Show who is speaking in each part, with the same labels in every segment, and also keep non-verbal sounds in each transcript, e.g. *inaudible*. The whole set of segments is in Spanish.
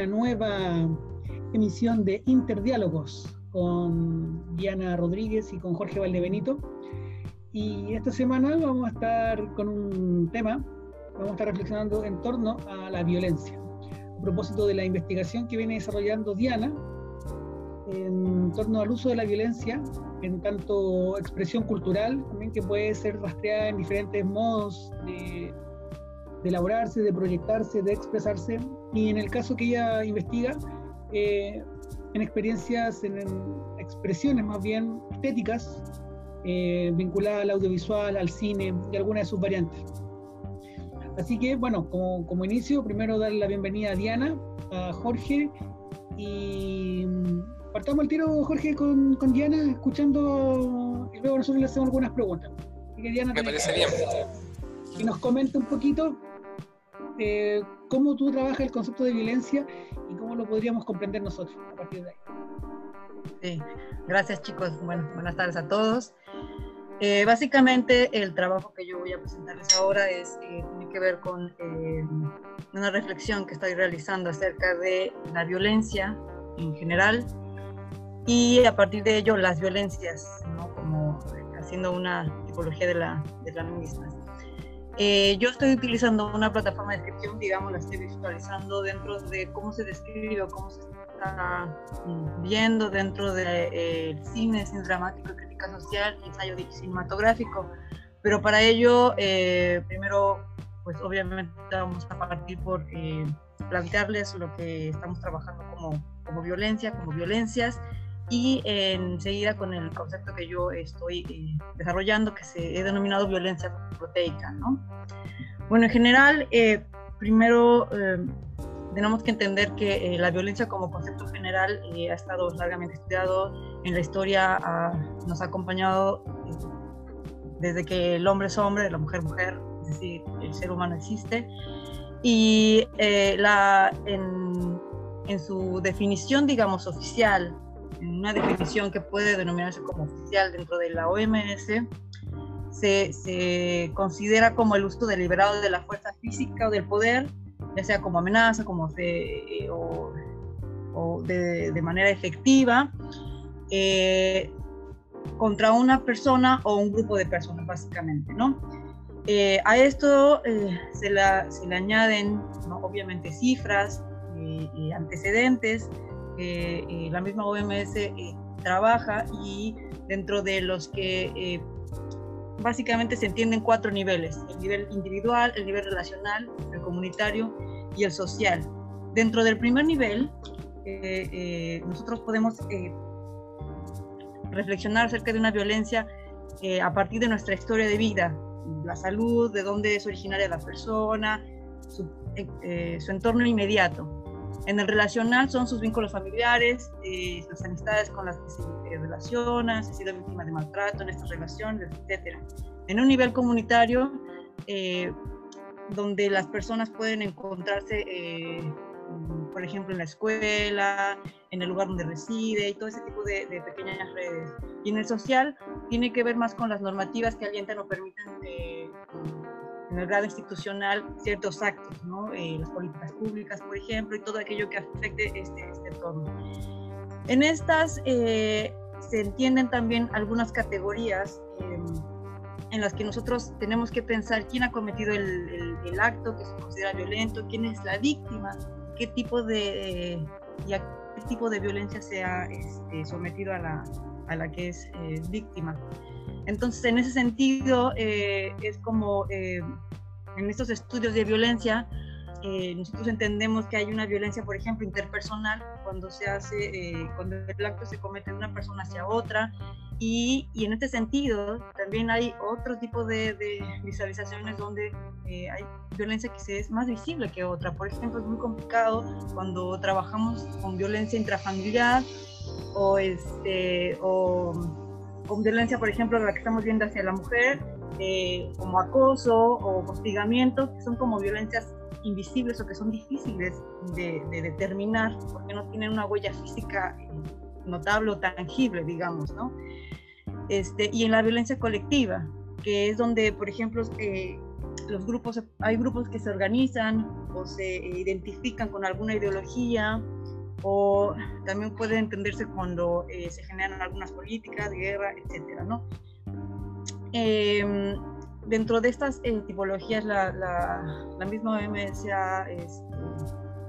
Speaker 1: una nueva emisión de Interdiálogos con Diana Rodríguez y con Jorge Valdebenito. Y esta semana vamos a estar con un tema, vamos a estar reflexionando en torno a la violencia, a propósito de la investigación que viene desarrollando Diana en torno al uso de la violencia en tanto expresión cultural, también que puede ser rastreada en diferentes modos de de elaborarse, de proyectarse, de expresarse, y en el caso que ella investiga, eh, en experiencias, en, expresiones más bien estéticas, eh, vinculadas al audiovisual, al cine y algunas de sus variantes. Así que, bueno, como, como inicio, primero darle la bienvenida a Diana, a Jorge, y mm, partamos el tiro, Jorge, con, con Diana, escuchando, y luego nosotros le hacemos algunas preguntas.
Speaker 2: Diana, Me parece bien.
Speaker 1: Que nos comente un poquito eh, cómo tú trabajas el concepto de violencia y cómo lo podríamos comprender nosotros a partir de ahí.
Speaker 3: Sí, gracias chicos. Bueno, buenas tardes a todos. Eh, básicamente el trabajo que yo voy a presentarles ahora es, eh, tiene que ver con una reflexión que estoy realizando acerca de la violencia en general y a partir de ello las violencias, ¿no? como haciendo una tipología de la, de la misma. Eh, yo estoy utilizando una plataforma de descripción, digamos, la estoy visualizando dentro de cómo se describe o cómo se está viendo dentro del de, eh, cine, cine dramático, crítica social ensayo cinematográfico. Pero para ello, eh, primero, pues obviamente vamos a partir por plantearles lo que estamos trabajando como, como violencia, como violencias y enseguida con el concepto que yo estoy eh, desarrollando que se he denominado violencia proteica. ¿no? Bueno, en general, eh, primero eh, tenemos que entender que la violencia como concepto general ha estado largamente estudiado en la historia, nos ha acompañado desde que el hombre es hombre, la mujer mujer, es decir, el ser humano existe. Y la, en, en su definición, digamos, oficial, una definición que puede denominarse como oficial dentro de la OMS, se, se, considera como el uso deliberado de la fuerza física o del poder, ya sea como amenaza, como de, o, o de, de, manera efectiva, eh, contra una persona o un grupo de personas, básicamente, ¿no? Eh, a esto eh, se, la, se, le añaden, ¿no? obviamente, cifras, y antecedentes, eh, la misma OMS eh, trabaja y dentro de los que eh, básicamente se entienden cuatro niveles, el nivel individual, el nivel relacional, el comunitario y el social. Dentro del primer nivel, nosotros podemos reflexionar acerca de una violencia a partir de nuestra historia de vida, la salud, de dónde es originaria la persona, su, su entorno inmediato. En el relacional son sus vínculos familiares, eh, las amistades con las que se eh, relaciona, si ha sido víctima de maltrato en estas relaciones, etc. En un nivel comunitario, eh, donde las personas pueden encontrarse, por ejemplo, en la escuela, en el lugar donde reside y todo ese tipo de, de, pequeñas redes. Y en el social, tiene que ver más con las normativas que alientan o permiten en el grado institucional ciertos actos, ¿no? Eh, las políticas públicas, por ejemplo, y todo aquello que afecte este, este entorno. En estas eh, se entienden también algunas categorías em, en las que nosotros tenemos que pensar quién ha cometido el, el, acto que se considera violento, quién es la víctima, qué tipo de, y a qué tipo de violencia se ha este, sometido a la, a la que es eh, víctima. Entonces, en ese sentido, eh, es como eh, en estos estudios de violencia, eh, nosotros entendemos que hay una violencia, por ejemplo, interpersonal, cuando se hace, cuando el acto se comete de una persona hacia otra, y, y en este sentido también hay otro tipo de, de visualizaciones donde hay violencia que es más visible que otra. Por ejemplo, es muy complicado cuando trabajamos con violencia intrafamiliar o, este, o con violencia, por ejemplo, la que estamos viendo hacia la mujer, eh, como acoso o hostigamiento, que son como violencias invisibles o que son difíciles de, determinar porque no tienen una huella física notable o tangible, digamos, ¿no? Este, y en la violencia colectiva, que es donde, por ejemplo, los grupos, hay grupos que se organizan o se identifican con alguna ideología o también puede entenderse cuando eh, se generan algunas políticas, guerra, etcétera, ¿no? Em, dentro de estas eh, tipologías, la, la, misma OMS ha, este,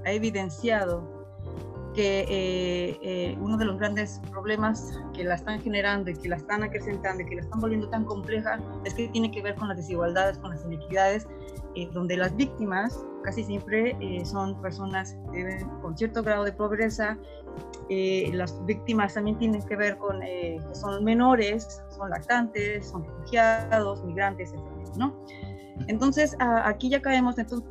Speaker 3: ha evidenciado que eh, eh, uno de los grandes problemas que la están generando y que la están acrecentando y que la están volviendo tan compleja es que tiene que ver con las desigualdades, con las inequidades, eh, donde las víctimas casi siempre son personas con cierto grado de pobreza. las víctimas también tienen que ver con que son menores, son lactantes, son refugiados, migrantes, etc. ¿no? Entonces, aquí ya caemos entonces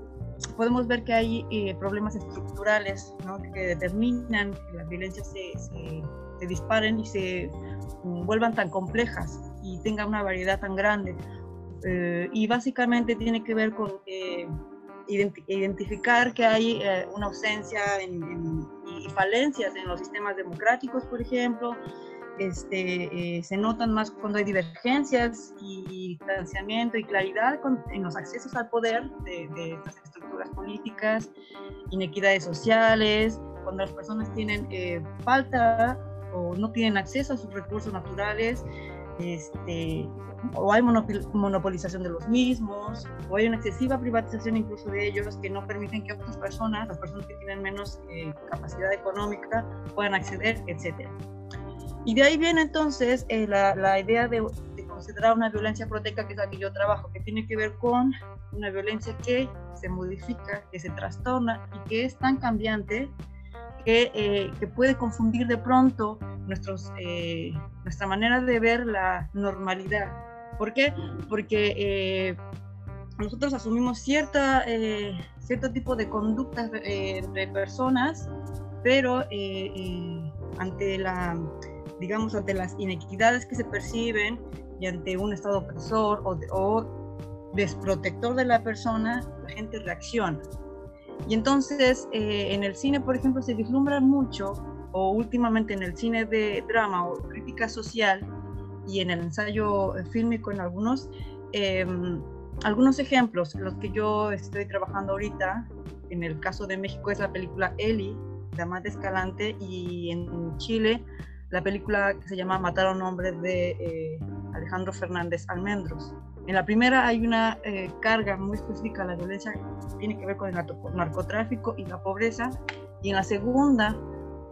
Speaker 3: podemos ver que hay eh, problemas estructurales que determinan que las violencias se, se, disparen y se mm, vuelvan tan complejas y tengan una variedad tan grande. Eh, y básicamente tiene que ver con eh, identificar que hay una ausencia y falencias en los sistemas democráticos, por ejemplo, este, eh, se notan más cuando hay divergencias y distanciamiento y claridad en los accesos al poder de, de, estructuras políticas, inequidades sociales, cuando las personas tienen eh, falta o no tienen acceso a sus recursos naturales, este, o hay monopolización de los mismos, o hay una excesiva privatización incluso de ellos que no permiten que otras personas, las personas que tienen menos eh, capacidad económica, puedan acceder, etcétera. Y de ahí viene entonces eh, la, la, idea de, considerar una violencia proteica, que es la que yo trabajo, que tiene que ver con una violencia que se modifica, que se trastorna y que es tan cambiante que, eh, que puede confundir de pronto nuestros, eh, nuestra manera de ver la normalidad. ¿Por qué? Porque nosotros asumimos cierta, cierto tipo de conductas entre personas, pero ante la digamos, ante las inequidades que se perciben y ante un Estado opresor o, desprotector de la persona, la gente reacciona. Y entonces, eh, en el cine, por ejemplo, se vislumbra mucho, o últimamente en el cine de drama o crítica social, y en el ensayo fílmico en algunos, em, algunos ejemplos, los que yo estoy trabajando ahorita, en el caso de México es la película Eli, de Amate Escalante, y en Chile la película que se llama Matar a un hombre de eh, Alejandro Fernández Almendros. En la primera hay una eh, carga muy específica, la violencia tiene que ver con el narcotráfico y la pobreza, y en la segunda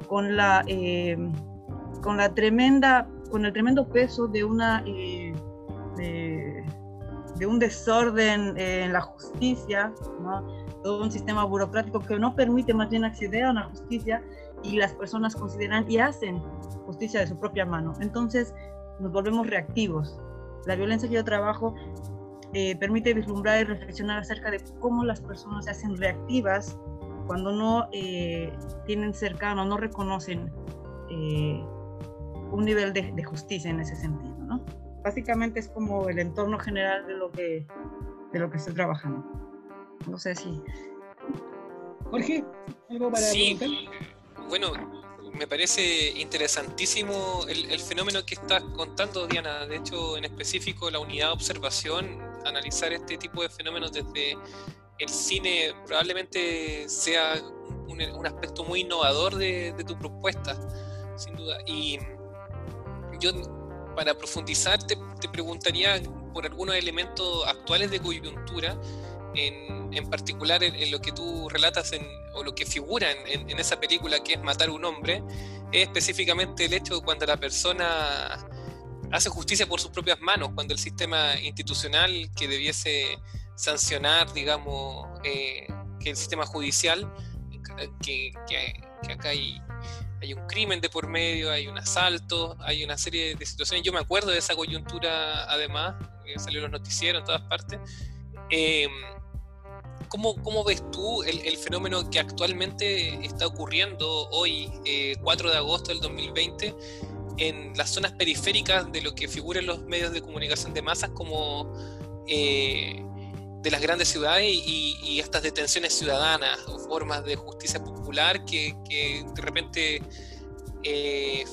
Speaker 3: con la, eh, con la tremenda, con el tremendo peso de una de, un desorden en la justicia, todo un sistema burocrático que no permite más bien acceder a una justicia y las personas consideran y hacen justicia de su propia mano. Entonces nos volvemos reactivos. La violencia que yo trabajo eh, permite vislumbrar y reflexionar acerca de cómo las personas se hacen reactivas cuando no eh, tienen cercano, no reconocen eh, un nivel de, de, justicia en ese sentido. ¿no? Básicamente es como el entorno general de lo que, de lo que estoy trabajando. No sé si...
Speaker 1: Jorge, ¿algo para
Speaker 2: sí. Bueno, me parece interesantísimo el, fenómeno que estás contando, Diana. De hecho, en específico, la unidad de observación, analizar este tipo de fenómenos desde el cine probablemente sea un, aspecto muy innovador de, tu propuesta, sin duda. Y yo, para profundizar, te, preguntaría por algunos elementos actuales de coyuntura, en, en particular en, lo que tú relatas o lo que figura en, esa película que es matar a un hombre, es específicamente el hecho de cuando la persona hace justicia por sus propias manos, cuando el sistema institucional que debiese sancionar, digamos, eh, que el sistema judicial, que, acá hay, hay, un crimen de por medio, hay un asalto, hay una serie de situaciones. Yo me acuerdo de esa coyuntura, además, que salió en los noticieros en todas partes. Eh, ¿Cómo, ¿Cómo, ves tú el, fenómeno que actualmente está ocurriendo hoy, 4 eh, de agosto del 2020, en las zonas periféricas de lo que figura en los medios de comunicación de masas como eh, de las grandes ciudades y, estas detenciones ciudadanas o formas de justicia popular que, de repente eh,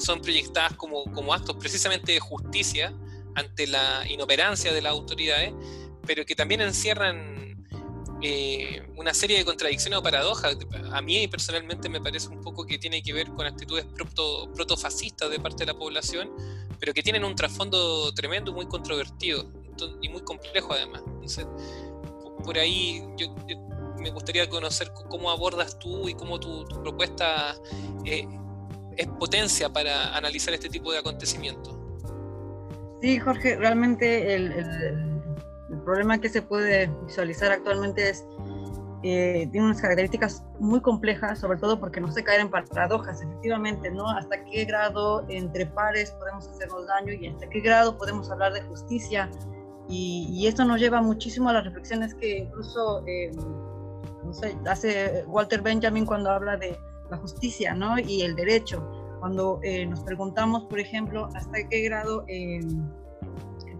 Speaker 2: son proyectadas como, como actos precisamente de justicia ante la inoperancia de las autoridades? pero que también encierran eh, una serie de contradicciones o paradojas. A mí personalmente me parece un poco que tiene que ver con actitudes proto, protofascistas de parte de la población, pero que tienen un trasfondo tremendo, muy controvertido y muy complejo además. Entonces, por ahí yo, me gustaría conocer cómo abordas tú y cómo tu, propuesta eh, es potencia para analizar este tipo de acontecimientos.
Speaker 3: Sí, Jorge, realmente el el problema que se puede visualizar actualmente es, eh, tiene unas características muy complejas, sobre todo porque no se caen en paradojas, efectivamente, ¿no? Hasta qué grado entre pares podemos hacernos daño y hasta qué grado podemos hablar de justicia. Y, esto nos lleva muchísimo a las reflexiones que incluso, eh, no sé, hace Walter Benjamin cuando habla de la justicia, ¿no? Y el derecho. Cuando eh, nos preguntamos, por ejemplo, hasta qué grado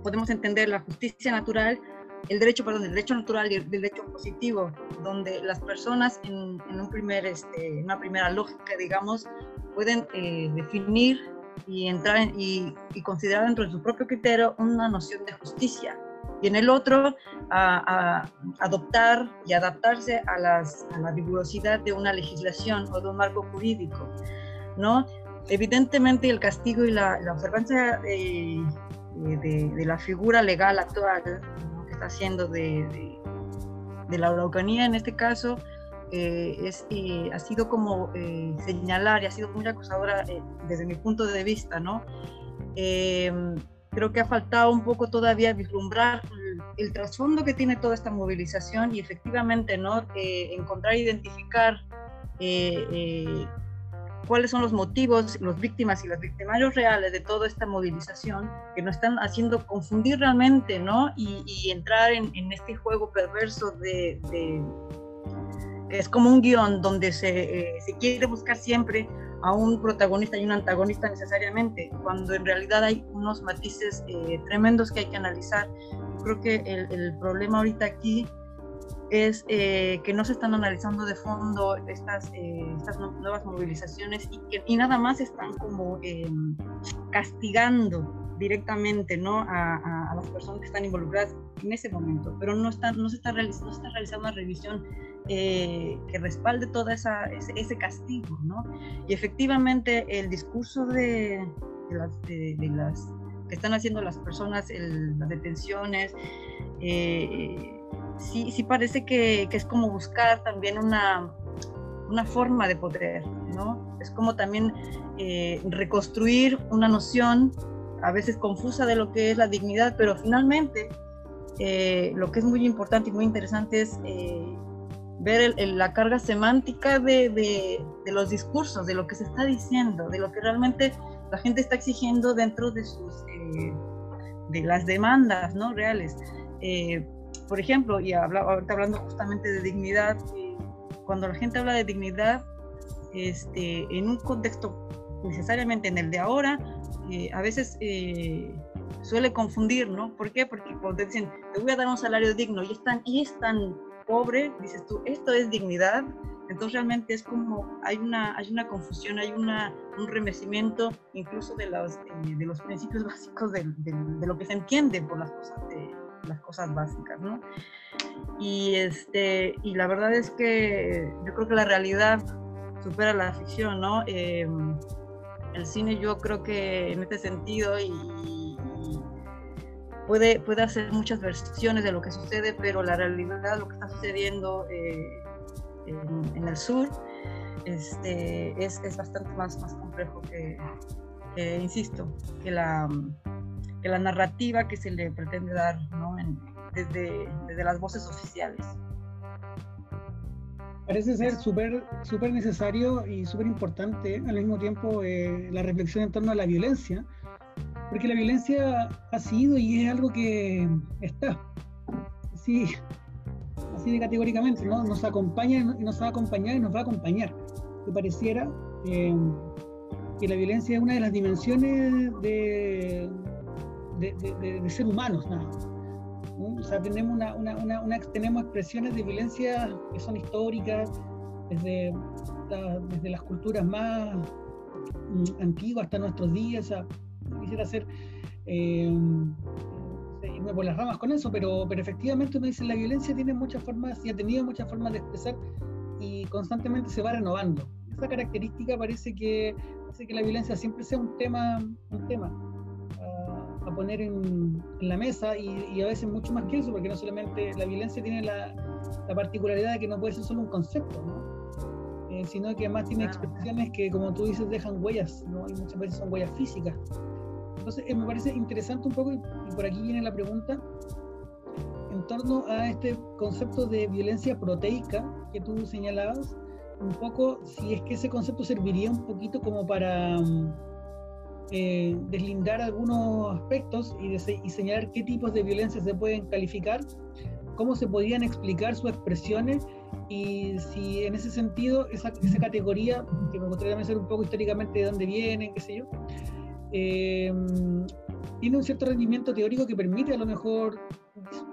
Speaker 3: podemos entender la justicia natural, el derecho, perdón, el derecho natural y el derecho positivo, donde las personas en, un primer, este, una primera lógica, digamos, pueden eh, definir y entrar y, considerar dentro de su propio criterio una noción de justicia. Y en el otro, a, adoptar y adaptarse a, las, a, la rigurosidad de una legislación o de un marco jurídico, ¿no? Evidentemente el castigo y la, la observancia eh, de, la figura legal actual que está haciendo de, de, la Araucanía en este caso, eh, es, eh, ha sido como eh, señalar y ha sido muy acusadora desde mi punto de vista, ¿no? Creo que ha faltado un poco todavía vislumbrar el, el trasfondo que tiene toda esta movilización y efectivamente, ¿no? encontrar, identificar cuáles son los motivos, los víctimas y los victimarios reales de toda esta movilización que nos están haciendo confundir realmente, ¿no? Y, entrar en, este juego perverso de, es como un guion donde se, eh, se, quiere buscar siempre a un protagonista y un antagonista necesariamente, cuando en realidad hay unos matices eh, tremendos que hay que analizar. creo que el, problema ahorita aquí es eh, que no se están analizando de fondo estas, estas nuevas movilizaciones y nada más están como em, castigando directamente ¿no? A, las personas que están involucradas en ese momento, pero no, está, no, se, está realizando, una revisión eh, que respalde todo esa, ese, castigo. ¿no? Y efectivamente el discurso de, las, que están haciendo las personas, las detenciones, eh, sí, sí parece que, que es como buscar también una, una, forma de poder, ¿no? Es como también eh, reconstruir una noción a veces confusa de lo que es la dignidad, pero finalmente eh, lo que es muy importante y muy interesante es eh, ver la carga semántica de, los discursos, de lo que se está diciendo, de lo que realmente la gente está exigiendo dentro de sus de las demandas ¿no? reales por ejemplo, y ahorita hablando justamente de dignidad, eh, cuando la gente habla de dignidad, este, en un contexto necesariamente en el de ahora, eh, a veces eh, suele confundir, ¿no? ¿Por qué? Porque cuando te dicen, te voy a dar un salario digno y es tan, y es tan pobre, dices tú, esto es dignidad, entonces realmente es como hay una, hay una confusión, hay una, un remecimiento incluso de los, de los principios *laughs* básicos de, de, lo que se entiende por las cosas de, las cosas básicas, ¿no? Y, este, y la verdad es que yo creo que la realidad supera la ficción, ¿no? El cine yo creo que en este sentido y, puede, puede hacer muchas versiones de lo que sucede, pero la realidad, lo que está sucediendo eh, en, el sur, este, es, es, bastante más, más complejo que, que, insisto, que la, que la narrativa que se le pretende dar ¿no? desde, desde, las voces oficiales.
Speaker 1: Parece ser súper super necesario y súper importante al mismo tiempo eh, la reflexión en torno a la violencia, porque la violencia ha sido y es algo que está, así, así de categóricamente, ¿no? nos acompaña y nos va a acompañar y nos va a acompañar. Que pareciera eh, que la violencia es una de las dimensiones de, de, ser humanos, nada. O sea, tenemos, una, tenemos expresiones de violencia que son históricas, desde, desde las culturas más mm, antiguas hasta nuestros días. quisiera hacer, eh, irme por las ramas con eso, pero, pero efectivamente uno dice la violencia tiene muchas formas y ha tenido muchas formas de expresar y constantemente se va renovando. Esa característica parece que hace que la violencia siempre sea un tema, un tema a, poner en, en, la mesa y, y, a veces mucho más que eso, porque no solamente la violencia tiene la, la particularidad de que no puede ser solo un concepto, ¿no? eh, sino que además tiene expresiones que, como tú dices, dejan huellas, ¿no? y muchas veces son huellas físicas. Entonces, eh, me parece interesante un poco, y, y por aquí viene la pregunta, en torno a este concepto de violencia proteica que tú señalabas, un poco si es que ese concepto serviría un poquito como para eh, deslindar algunos aspectos y, de, y, señalar qué tipos de violencia se pueden calificar, cómo se podrían explicar sus expresiones y si en ese sentido esa, esa categoría, que me gustaría también saber un poco históricamente de dónde viene, qué sé yo, eh, tiene un cierto rendimiento teórico que permite a lo mejor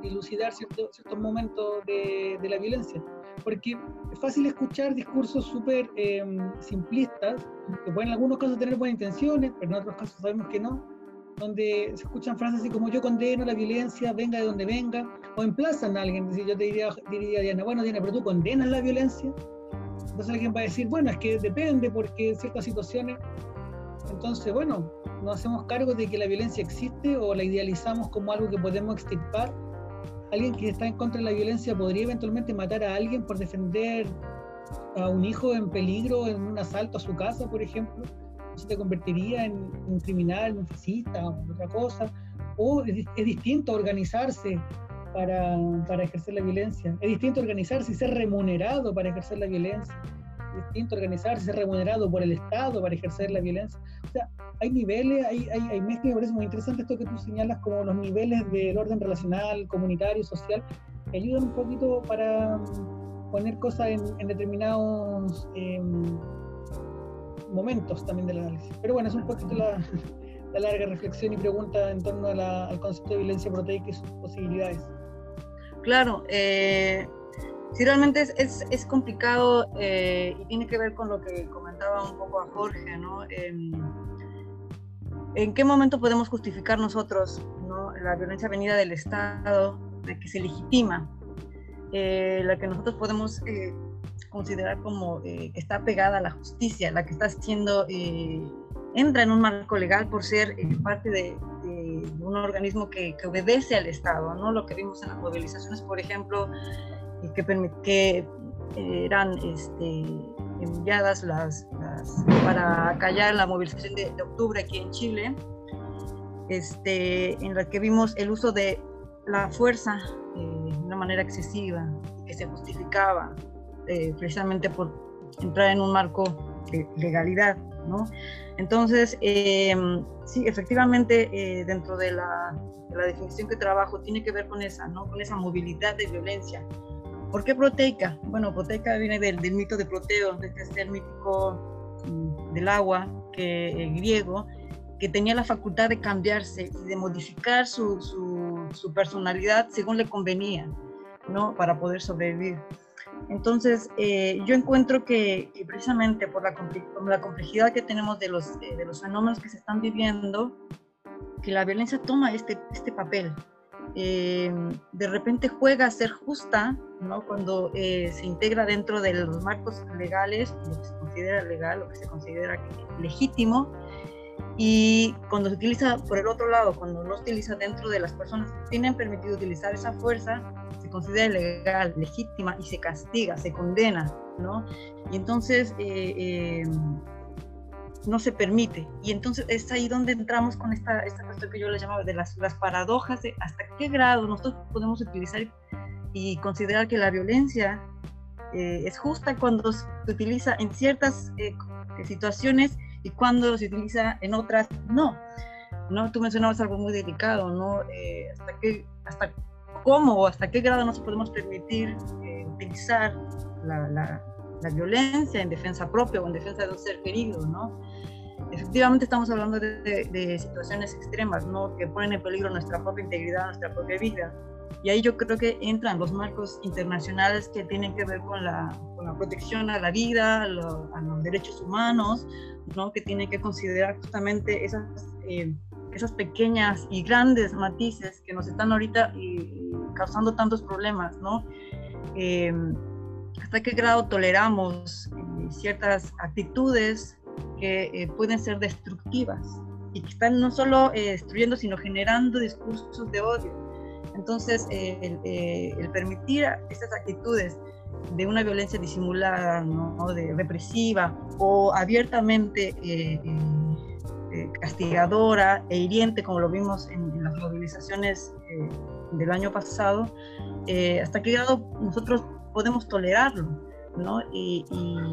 Speaker 1: dilucidar cierto, ciertos momentos de, de, la violencia. Porque es fácil escuchar discursos súper eh, simplistas, que pueden en algunos casos tener buenas intenciones, pero en otros casos sabemos que no, donde se escuchan frases así como yo condeno la violencia, venga de donde venga, o emplazan a alguien, decir, yo te diría, diría a Diana, bueno Diana, pero tú condenas la violencia. Entonces alguien va a decir, bueno, es que depende porque en ciertas situaciones entonces, bueno, nos hacemos cargo de que la violencia existe o la idealizamos como algo que podemos extirpar. Alguien que está en contra de la violencia podría eventualmente matar a alguien por defender a un hijo en peligro en un asalto a su casa, por ejemplo. Eso te convertiría en un criminal, un fascista otra cosa. O es, es distinto organizarse para, para ejercer la violencia. Es distinto organizarse y ser remunerado para ejercer la violencia distinto organizarse, remunerado por el Estado para ejercer la violencia. O sea, hay niveles, hay, hay, hay mezclas, me parece muy interesante esto que tú señalas como los niveles del orden relacional, comunitario, social, que ayudan un poquito para poner cosas en, en determinados eh, momentos también del análisis. Pero bueno, es un poquito la, *laughs* la larga reflexión y pregunta en torno la, al concepto de violencia proteica y sus posibilidades.
Speaker 3: Claro, eh, Sí, realmente es, es, complicado eh, y tiene que ver con lo que comentaba un poco a Jorge, ¿no? En, ¿En qué momento podemos justificar nosotros ¿no? la violencia venida del Estado, de que se legitima, eh, la que nosotros podemos eh, considerar como que está pegada a la justicia, la que está siendo, entra en un marco legal por ser parte de, de, un organismo que, que obedece al Estado, ¿no? Lo que vimos en las movilizaciones, por ejemplo, que, que eran este, enviadas las, para callar la movilización de, de, octubre aquí en Chile, este, en la que vimos el uso de la fuerza eh, de una manera excesiva, que se justificaba eh, precisamente por entrar en un marco de legalidad. ¿no? Entonces, eh, sí, efectivamente, eh, dentro de la, de la, definición que trabajo, tiene que ver con esa, ¿no? con esa movilidad de violencia ¿Por qué proteica? Bueno, proteica viene del, mito de Proteo, de este ser mítico mm, del agua, que el griego, que tenía la facultad de cambiarse y de modificar su, su, personalidad según le convenía, ¿no? Para poder sobrevivir. Entonces, eh, yo encuentro que, precisamente por la, la complejidad que tenemos de los, eh, de los fenómenos que se están viviendo, que la violencia toma este, este papel, eh, de repente juega a ser justa, ¿no? Cuando eh, se integra dentro de los marcos legales, lo que se considera legal, lo que se considera legítimo, y cuando se utiliza por el otro lado, cuando no se utiliza dentro de las personas que tienen permitido utilizar esa fuerza, se considera legal, legítima y se castiga, se condena, ¿no? Y entonces eh, eh, no se permite. Y entonces es ahí donde entramos con esta, esta cuestión que yo le llamaba de las, las paradojas de hasta qué grado nosotros podemos utilizar y considerar que la violencia eh, es justa cuando se utiliza en ciertas eh, situaciones y cuando se utiliza en otras no. ¿no? Tú mencionabas algo muy delicado, ¿no? Eh, hasta, qué, hasta cómo o hasta qué grado nos podemos permitir eh, utilizar la, la, la, violencia en defensa propia o en defensa de un ser querido, ¿no? Efectivamente estamos hablando de, de, de situaciones extremas, ¿no? Que ponen en peligro nuestra propia integridad, nuestra propia vida. Y ahí yo creo que entran los marcos internacionales que tienen que ver con la, con la protección a la vida, a, lo, a, los derechos humanos, ¿no? que tienen que considerar justamente esas eh, esas pequeñas y grandes matices que nos están ahorita causando tantos problemas, ¿no? Hasta qué grado toleramos ciertas actitudes que pueden ser destructivas y que están no solo destruyendo, sino generando discursos de odio. Entonces, el, permitir estas actitudes de una violencia disimulada, ¿no? de represiva o abiertamente eh, eh, eh, castigadora e hiriente, como lo vimos en, las movilizaciones del año pasado, hasta qué grado nosotros podemos tolerarlo. ¿no? Y,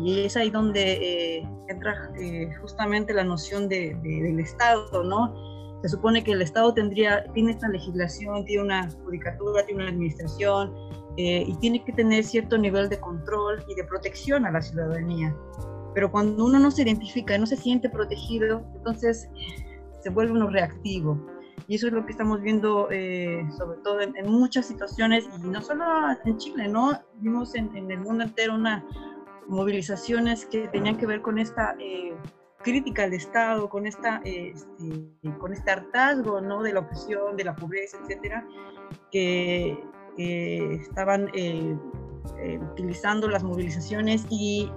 Speaker 3: es ahí donde entra justamente la noción de, del Estado, ¿no? Se supone que el Estado tendría, tiene esta legislación, tiene una judicatura, tiene una administración, eh, y tiene que tener cierto nivel de control y de protección a la ciudadanía. Pero cuando uno no se identifica y no se siente protegido, entonces se vuelve uno reactivo. Y eso es lo que estamos viendo eh, sobre todo en, muchas situaciones, y no solo en Chile, ¿no? Vimos en, el mundo entero unas movilizaciones que tenían que ver con esta eh, crítica al Estado, con, esta, este, con este hartazgo ¿no? de la opresión, de la pobreza, etcétera, que estaban eh, eh, utilizando las movilizaciones y,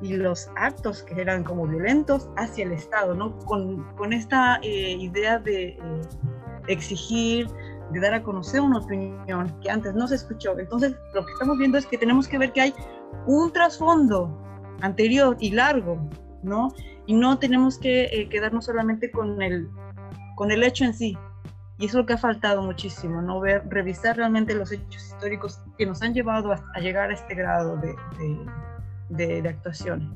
Speaker 3: y, los actos que eran como violentos hacia el Estado, ¿no? Con, con esta eh, idea de exigir, de dar a conocer una opinión que antes no se escuchó. Entonces, lo que estamos viendo es que tenemos que ver que hay un trasfondo anterior y largo, ¿no? Y no tenemos que quedarnos solamente con el, con el hecho en sí, y eso es lo que ha faltado muchísimo, ¿no? Ver, revisar realmente los hechos históricos que nos han llevado a, llegar a este grado de, de, de, actuaciones.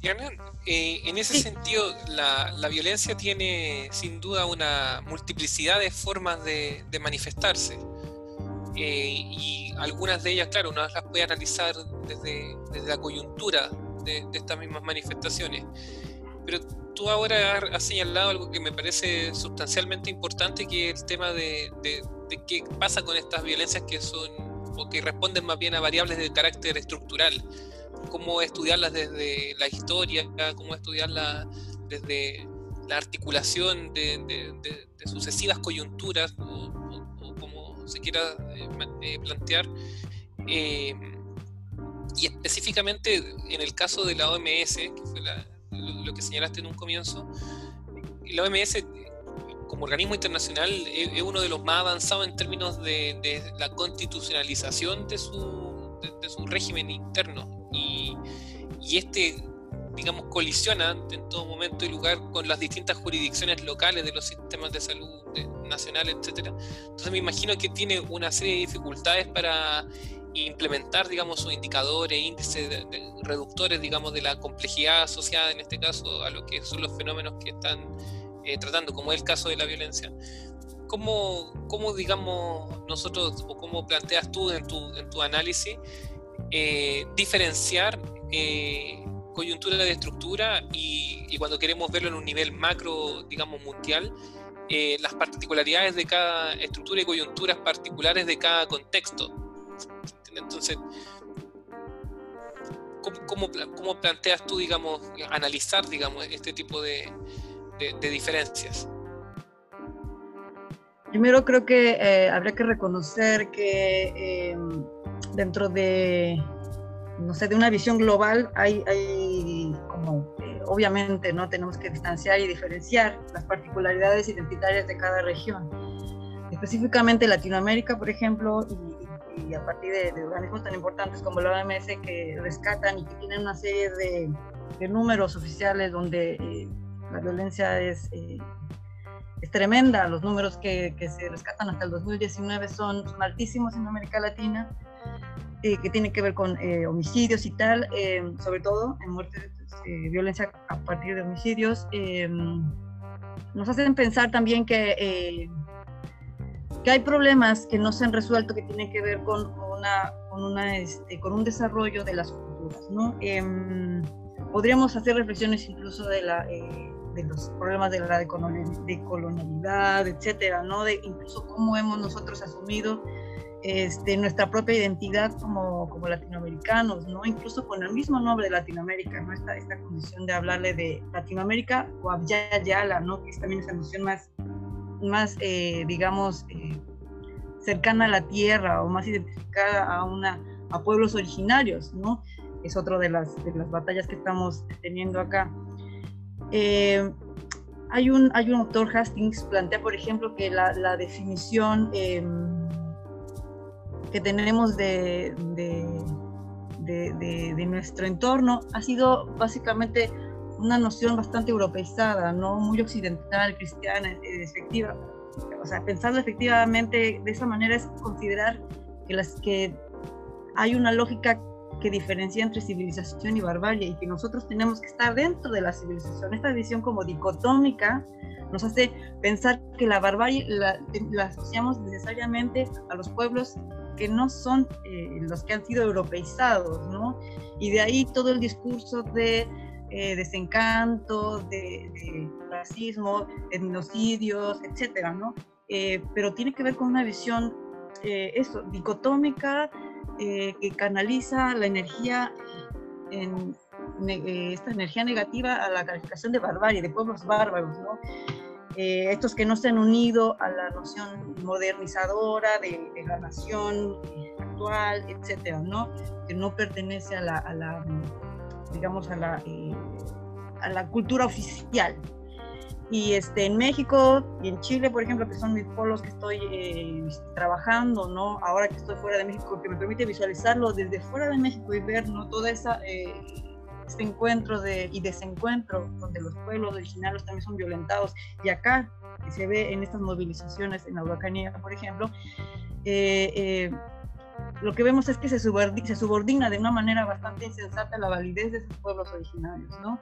Speaker 2: Diana, eh, en ese sentido, la, la, violencia tiene sin duda una multiplicidad de formas de, manifestarse. Eh, y algunas de ellas, claro, uno las puede analizar desde, desde la coyuntura de, de estas mismas manifestaciones. Pero tú ahora has señalado algo que me parece sustancialmente importante, que es el tema de, qué pasa con estas violencias que son o que responden más bien a variables de carácter estructural. Cómo estudiarlas desde la historia, cómo estudiarlas desde la articulación de, sucesivas coyunturas, o, como se quiera eh, eh, plantear. Eh, y específicamente en el caso de la OMS, que fue la, lo, que señalaste en un comienzo, la OMS como organismo internacional es, uno de los más avanzados en términos de, la constitucionalización de su, de, su régimen interno. Y, y, este, digamos, colisiona en todo momento y lugar con las distintas jurisdicciones locales de los sistemas de salud nacionales, etc. Entonces me imagino que tiene una serie de dificultades para implementar, digamos, sus indicadores, índices reductores, digamos, de la complejidad asociada en este caso a lo que son los fenómenos que están eh, tratando, como es el caso de la violencia. ¿Cómo, cómo, digamos, nosotros, o cómo planteas tú en tu, en tu análisis, eh, diferenciar eh, coyuntura de estructura y, y, cuando queremos verlo en un nivel macro, digamos, mundial, las particularidades de cada estructura y coyunturas particulares de cada contexto? Entonces, ¿cómo, cómo, planteas tú, digamos, analizar, digamos, este tipo de, de, diferencias?
Speaker 3: Primero creo que eh, habría que reconocer que eh, dentro de, no sé, de una visión global hay, hay como, eh, obviamente, ¿no? Tenemos que distanciar y diferenciar las particularidades identitarias de cada región. Específicamente Latinoamérica, por ejemplo, y, y a partir de, organismos tan importantes como la OMS que rescatan y que tienen una serie de, números oficiales donde eh, la violencia es, eh, es tremenda. Los números que, que, se rescatan hasta el 2019 son, altísimos en América Latina, eh, que tienen que ver con homicidios y tal, sobre todo en muertes, violencia a partir de homicidios. nos hacen pensar también que que hay problemas que no se han resuelto que tienen que ver con, una, con, una, este, con un desarrollo de las culturas. ¿no? Em, podríamos hacer reflexiones incluso de, la, eh, de los problemas de la decolonialidad, etcétera, ¿no? de incluso cómo hemos nosotros asumido este, nuestra propia identidad como, como, latinoamericanos, ¿no? Incluso con el mismo nombre de Latinoamérica, ¿no? Esta, esta condición de hablarle de Latinoamérica o Yala, ¿no? Que es también esa noción más, más eh, digamos, eh, cercana a la tierra o más identificada a, una, a pueblos originarios, ¿no? Es otra de las, de las batallas que estamos teniendo acá. Eh, hay, un, hay un autor, Hastings, plantea, por ejemplo, que la, la definición em, que tenemos de, de, de, de, nuestro entorno ha sido básicamente una noción bastante europeizada, ¿no? muy occidental, cristiana, efectiva. O sea, pensarlo efectivamente de esa manera es considerar que, las, que hay una lógica que diferencia entre civilización y barbarie y que nosotros tenemos que estar dentro de la civilización. Esta visión como dicotómica nos hace pensar que la barbarie la, asociamos necesariamente a los pueblos que no son eh, los que han sido europeizados, ¿no? Y de ahí todo el discurso de eh, desencanto, de, racismo, etnocidios, etcétera, ¿no? Eh, pero tiene que ver con una visión, eso, dicotómica, que canaliza la energía en, esta energía negativa a la calificación de barbarie, de pueblos bárbaros, ¿no? Eh, estos que no se han unido a la noción modernizadora de, la nación actual, etcétera, ¿no? Que no pertenece a la, digamos, a la, eh, a la cultura oficial. Y este, en México y en Chile, por ejemplo, que son mis polos que estoy eh, trabajando, ¿no? Ahora que estoy fuera de México, que me permite visualizarlo desde fuera de México y ver, ¿no? Toda esa este encuentro de, y desencuentro donde los pueblos originarios también son violentados. Y acá se ve en estas movilizaciones en Araucanía, por ejemplo, eh, eh, lo que vemos es que se subordina, se subordina, de una manera bastante insensata la validez de esos pueblos originarios, ¿no?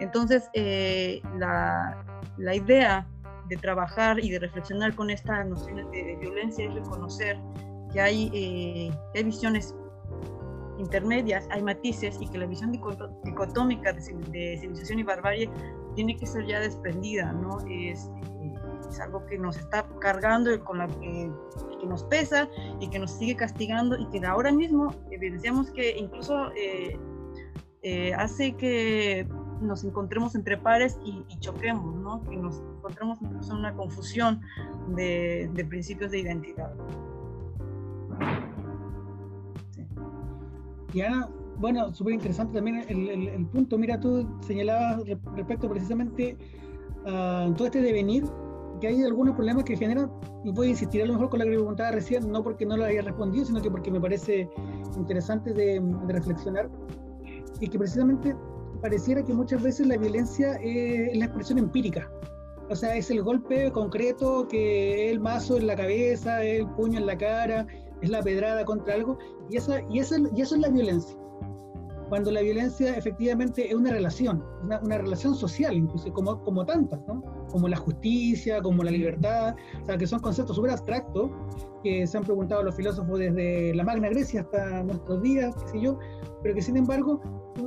Speaker 3: Entonces, eh, la, la, idea de trabajar y de reflexionar con estas nociones de, violencia es reconocer que hay, que hay visiones intermedias, hay matices y que la visión dicotómica de, civilización y barbarie tiene que ser ya desprendida, ¿no? Es, eh, es algo que nos está cargando y con la que, que, nos pesa y que nos sigue castigando y que ahora mismo evidenciamos que incluso eh, eh, hace que nos encontremos entre pares y, choquemos, ¿no? Que nos encontremos en una confusión de, de principios de identidad.
Speaker 1: Ya, bueno, súper interesante también el, punto. Mira, tú señalabas respecto precisamente a todo este devenir, que hay algunos problemas que generan, y voy a insistir a lo mejor con la que preguntaba recién, no porque no lo haya respondido, sino que porque me parece interesante de, reflexionar, y que precisamente pareciera que muchas veces la violencia es la expresión empírica. O sea, es el golpe concreto que es el mazo en la cabeza, el puño en la cara, es la pedrada contra algo, y, esa, y, esa, y eso es la violencia. Cuando la violencia efectivamente es una relación, una, una relación social, incluso como, como tantas, ¿no? como la justicia, como la libertad, o sea, que son conceptos súper abstractos que se han preguntado los filósofos desde la Magna Grecia hasta nuestros días, qué sé yo, pero que sin embargo,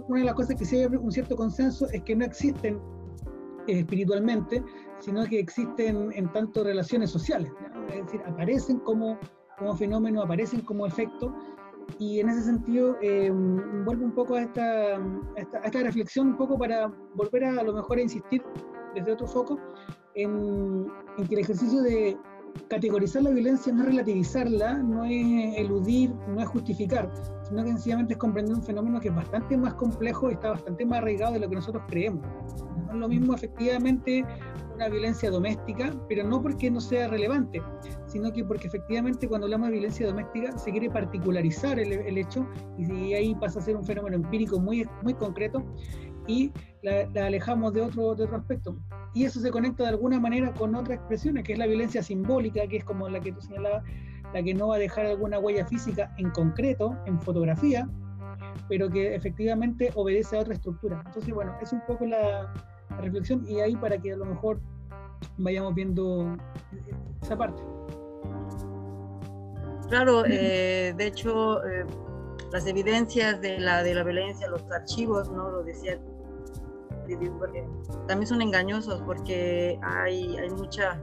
Speaker 1: una de las cosas que sí hay un cierto consenso es que no existen eh, espiritualmente, sino que existen en tanto relaciones sociales, es decir, aparecen como como fenómeno, aparecen como efecto, y en ese sentido eh, vuelvo un poco a esta, esta, reflexión, un poco para volver a, a lo mejor a insistir desde otro foco en, en, que el ejercicio de categorizar la violencia no es relativizarla, no es eludir, no es justificar, sino que sencillamente es comprender un fenómeno que es bastante más complejo y está bastante más arraigado de lo que nosotros creemos. No es lo mismo efectivamente una violencia doméstica, pero no porque no sea relevante, sino que porque efectivamente cuando hablamos de violencia doméstica se quiere particularizar el, hecho y ahí pasa a ser un fenómeno empírico muy, muy concreto y la, alejamos de otro, de otro aspecto. Y eso se conecta de alguna manera con otras expresiones, que es la violencia simbólica, que es como la que tú señalabas, la que no va a dejar alguna huella física en concreto, en fotografía, pero que efectivamente obedece a otra estructura. Entonces, bueno, es un poco la, reflexión y ahí para que a lo mejor vayamos viendo esa parte.
Speaker 3: Claro, eh, de hecho, eh, las evidencias de la, de la violencia, los archivos, ¿no? Lo decía, también son engañosos porque hay, hay mucha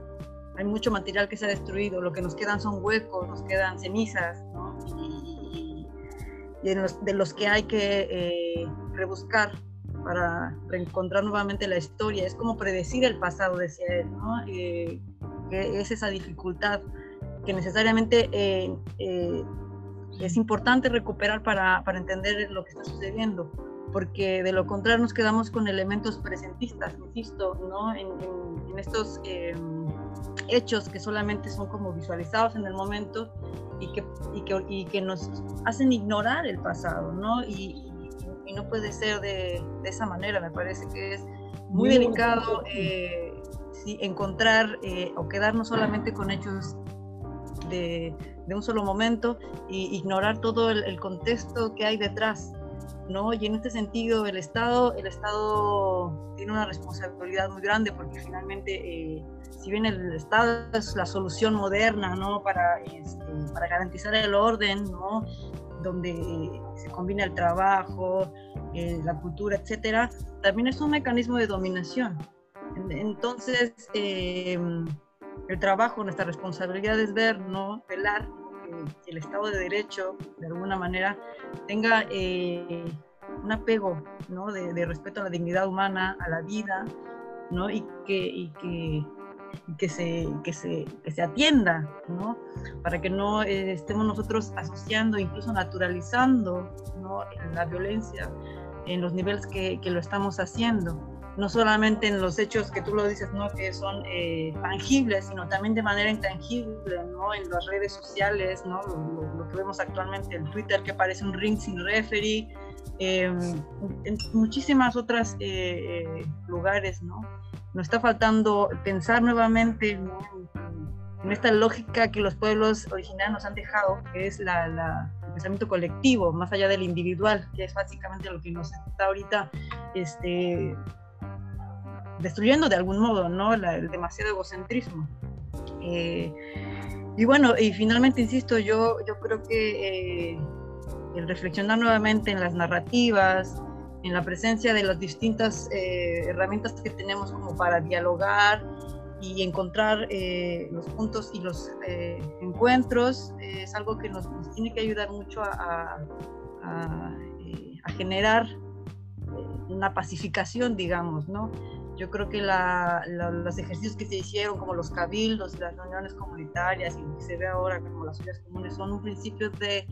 Speaker 3: hay mucho material que se ha destruido, lo que nos quedan son huecos, nos quedan cenizas, ¿no? y, de los que hay que eh, rebuscar para reencontrar nuevamente la historia. Es como predecir el pasado, decía él, ¿no? Eh, que es esa dificultad que necesariamente eh, es importante recuperar para, para entender lo que está sucediendo porque de lo contrario nos quedamos con elementos presentistas, insisto, ¿no? en, en, estos em, hechos que solamente son como visualizados en el momento y que, y que, y que nos hacen ignorar el pasado, ¿no? Y, y no puede ser de, de, esa manera, me parece que es muy, delicado eh, sí, encontrar eh, o quedarnos solamente con hechos de, de, un solo momento e ignorar todo el, el contexto que hay detrás ¿no? Y en este sentido el Estado, el Estado tiene una responsabilidad muy grande porque finalmente, eh, si bien el Estado es la solución moderna, ¿no? Para, este, para garantizar el orden, ¿no? Donde se combina el trabajo, eh, la cultura, etcétera, también es un mecanismo de dominación. Entonces, eh, el trabajo, nuestra responsabilidad es ver, ¿no? Velar que el Estado de Derecho, de alguna manera, tenga eh, un apego ¿no? de, de, respeto a la dignidad humana, a la vida, ¿no? y, que, y que, que, se, que, se, que se atienda, ¿no? para que no eh, estemos nosotros asociando, incluso naturalizando ¿no? la violencia en los niveles que, que lo estamos haciendo no solamente en los hechos que tú lo dices, ¿no? que son eh, tangibles, sino también de manera intangible, ¿no? en las redes sociales, ¿no? Lo, que vemos actualmente en Twitter, que parece un ring sin referee, eh, en muchísimas otras eh, lugares. ¿no? Nos está faltando pensar nuevamente ¿no? en esta lógica que los pueblos originarios nos han dejado, que es la, pensamiento colectivo, más allá del individual, que es básicamente lo que nos está ahorita este, destruyendo de algún modo, ¿no? El demasiado egocentrismo. Eh, y bueno, y finalmente, insisto, yo, yo creo que eh, el reflexionar nuevamente en las narrativas, en la presencia de las distintas eh, herramientas que tenemos como para dialogar y encontrar eh, los puntos y los encuentros, es algo que nos, tiene que ayudar mucho a, a generar una pacificación, digamos, ¿no? Yo creo que la, la, los ejercicios que se hicieron, como los cabildos, las reuniones comunitarias y lo que se ve ahora como las ollas comunes, son un principio de,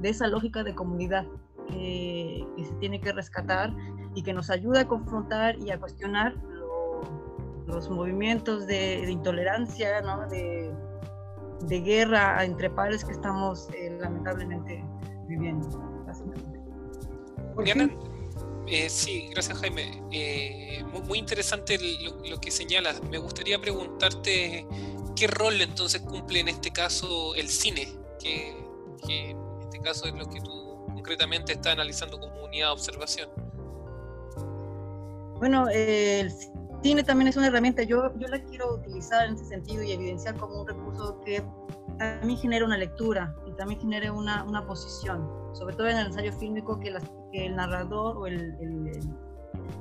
Speaker 3: de esa lógica de comunidad que, que, se tiene que rescatar y que nos ayuda a confrontar y a cuestionar lo, los movimientos de, de intolerancia, ¿no? de, de, guerra entre pares que estamos eh, lamentablemente viviendo. Básicamente.
Speaker 2: Diana, eh, sí, gracias Jaime. Eh, muy, interesante lo, que señalas. Me gustaría preguntarte qué rol entonces cumple en este caso el cine, que, en este caso es lo que tú concretamente estás analizando como unidad de observación.
Speaker 3: Bueno, eh, el cine también es una herramienta. Yo, yo la quiero utilizar en ese sentido y evidenciar como un recurso que también genera una lectura también genera una, una posición, sobre todo en el ensayo fílmico que, que el narrador o el, el,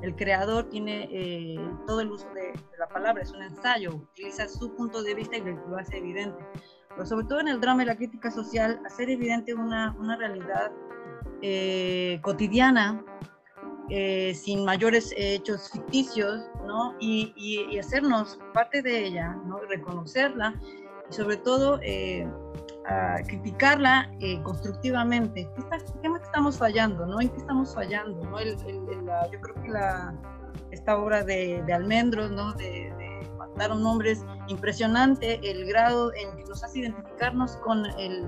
Speaker 3: el creador tiene eh, todo el uso de, de, la palabra, es un ensayo, utiliza su punto de vista y lo hace evidente. Pero sobre todo en el drama y la crítica social, hacer evidente una, una realidad eh, cotidiana, eh, sin mayores hechos ficticios, ¿no? Y, y, y, hacernos parte de ella, ¿no? reconocerla y sobre todo eh, a criticarla eh, constructivamente. ¿Qué, está, ¿Qué, estamos fallando? ¿no? ¿En qué estamos fallando? ¿no? Yo creo que la, esta obra de, de Almendros, ¿no? de, de nombres, impresionante el grado en que nos hace identificarnos con el,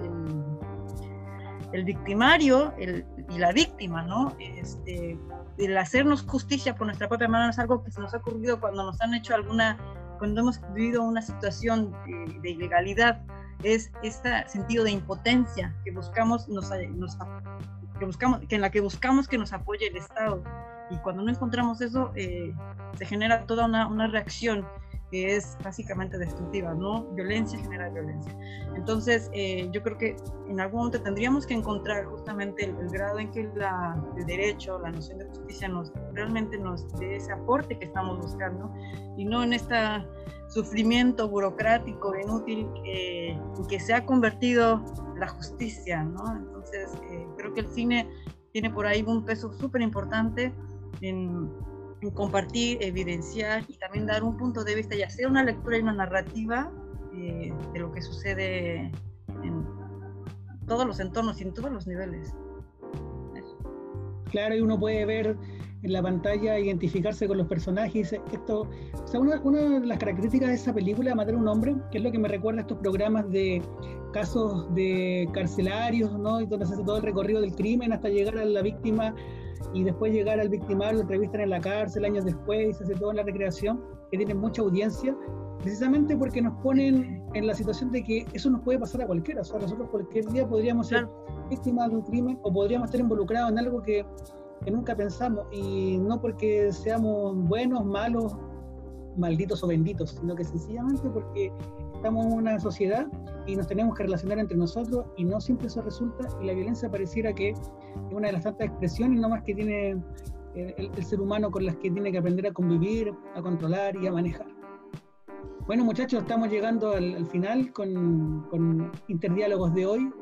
Speaker 3: el victimario y la víctima, ¿no? Este, el hacernos justicia por nuestra propia mano es algo que se nos ha ocurrido cuando nos han hecho alguna cuando hemos vivido una situación de ilegalidad, es este sentido de impotencia que buscamos, nos, nos, que buscamos, que en la que buscamos que nos apoye el Estado. Y cuando no encontramos eso, eh, se genera toda una, una reacción que es básicamente destructiva, ¿no? Violencia genera violencia. Entonces, eh, yo creo que en algún momento tendríamos que encontrar justamente el, grado en que la, el derecho, la noción de justicia nos realmente nos dé ese aporte que estamos buscando y no en este sufrimiento burocrático inútil que se ha convertido la justicia, ¿no? Entonces, eh, creo que el cine tiene por ahí un peso súper importante en compartir, evidenciar y también dar un punto de vista y hacer una lectura y una narrativa eh, de lo que sucede en todos los entornos y en todos los niveles.
Speaker 1: Claro, y uno puede ver en la pantalla, identificarse con los personajes. Esto, o sea, una, una, de las características de esa película, Matar a un hombre, que es lo que me recuerda a estos programas de casos de carcelarios, ¿no? Y donde se hace todo el recorrido del crimen hasta llegar a la víctima y después llegar al victimario, lo entrevistan en la cárcel años después, se hace toda la recreación, que tiene mucha audiencia, precisamente porque nos ponen en la situación de que eso nos puede pasar a cualquiera. O sea, nosotros cualquier día podríamos ser víctimas de un crimen o podríamos estar involucrados en algo que, que nunca pensamos. Y no porque seamos buenos, malos, malditos o benditos, sino que sencillamente porque estamos en una sociedad y nos tenemos que relacionar entre nosotros y no siempre eso resulta y la violencia pareciera que es una de las tantas expresiones nomás que tiene el, ser humano con las que tiene que aprender a convivir, a controlar y a manejar. Bueno muchachos, estamos llegando al, final con, con, Interdiálogos de hoy.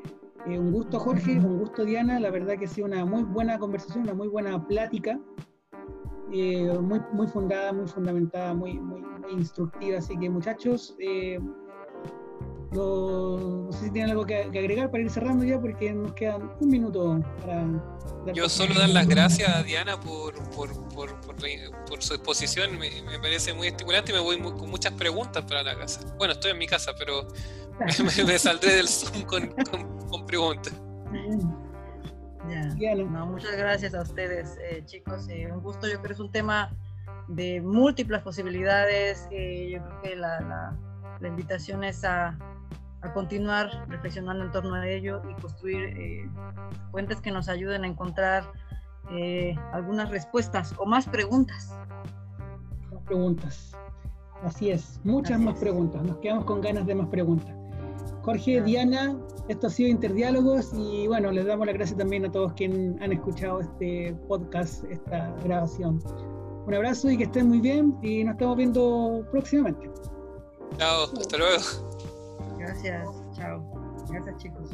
Speaker 1: Eh, un gusto Jorge, un gusto Diana, la verdad que ha sido una muy buena conversación, una muy buena plática. Eh, muy, muy fundada, muy fundamentada, muy, muy, instructiva. Así que muchachos, eh, no sé si tienen algo que, agregar para ir cerrando ya, porque nos quedan un minuto para...
Speaker 2: Yo solo dar las gracias a Diana por, por, por, por su exposición, me, me, parece muy estimulante y me voy con muchas preguntas para la casa. Bueno, estoy en mi casa, pero *laughs* me, saldré del Zoom con, con, preguntas.
Speaker 3: muchas gracias a ustedes, eh, chicos. Eh, un gusto, yo creo que es un tema de múltiples posibilidades. Eh, yo creo que la, la, la invitación es a, a continuar reflexionando en torno a ello y construir eh, fuentes que nos ayuden a encontrar eh, algunas respuestas o más preguntas.
Speaker 1: Más preguntas. Así es, muchas más preguntas. Nos quedamos con ganas de más preguntas. Jorge, Diana, esto ha sido Interdiálogos y bueno, les damos las gracias también a todos quienes han escuchado este podcast, esta grabación. Un abrazo y que estén muy bien y nos estamos viendo próximamente.
Speaker 2: Chao, hasta luego.
Speaker 3: Gracias, chao. Gracias chicos.